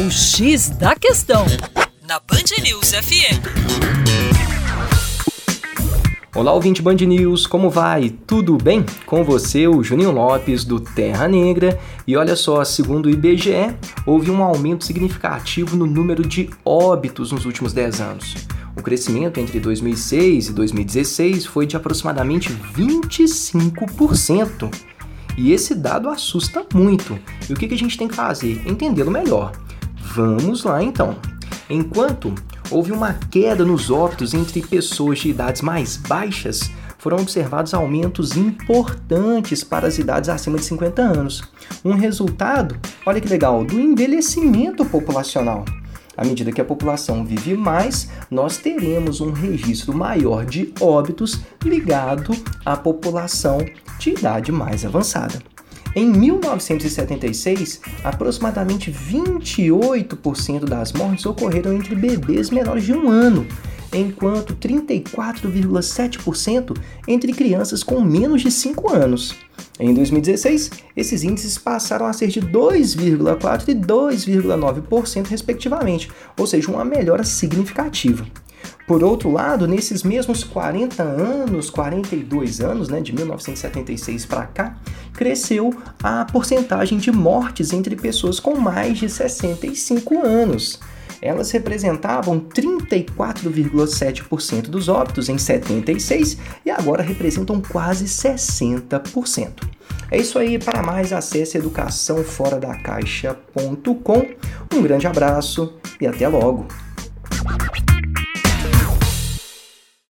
O X da Questão, na Band News FM. Olá, ouvinte Band News, como vai? Tudo bem? Com você, o Juninho Lopes, do Terra Negra. E olha só, segundo o IBGE, houve um aumento significativo no número de óbitos nos últimos 10 anos. O crescimento entre 2006 e 2016 foi de aproximadamente 25%. E esse dado assusta muito. E o que a gente tem que fazer? Entendê-lo melhor. Vamos lá então. Enquanto houve uma queda nos óbitos entre pessoas de idades mais baixas, foram observados aumentos importantes para as idades acima de 50 anos. Um resultado, olha que legal, do envelhecimento populacional. À medida que a população vive mais, nós teremos um registro maior de óbitos ligado à população de idade mais avançada. Em 1976, aproximadamente 28% das mortes ocorreram entre bebês menores de um ano, enquanto 34,7% entre crianças com menos de 5 anos. Em 2016, esses índices passaram a ser de 2,4% e 2,9%, respectivamente, ou seja, uma melhora significativa. Por outro lado, nesses mesmos 40 anos, 42 anos, né, de 1976 para cá, cresceu a porcentagem de mortes entre pessoas com mais de 65 anos. Elas representavam 34,7% dos óbitos em 76 e agora representam quase 60%. É isso aí, para mais acesse educaçãoforadacaixa.com. Um grande abraço e até logo!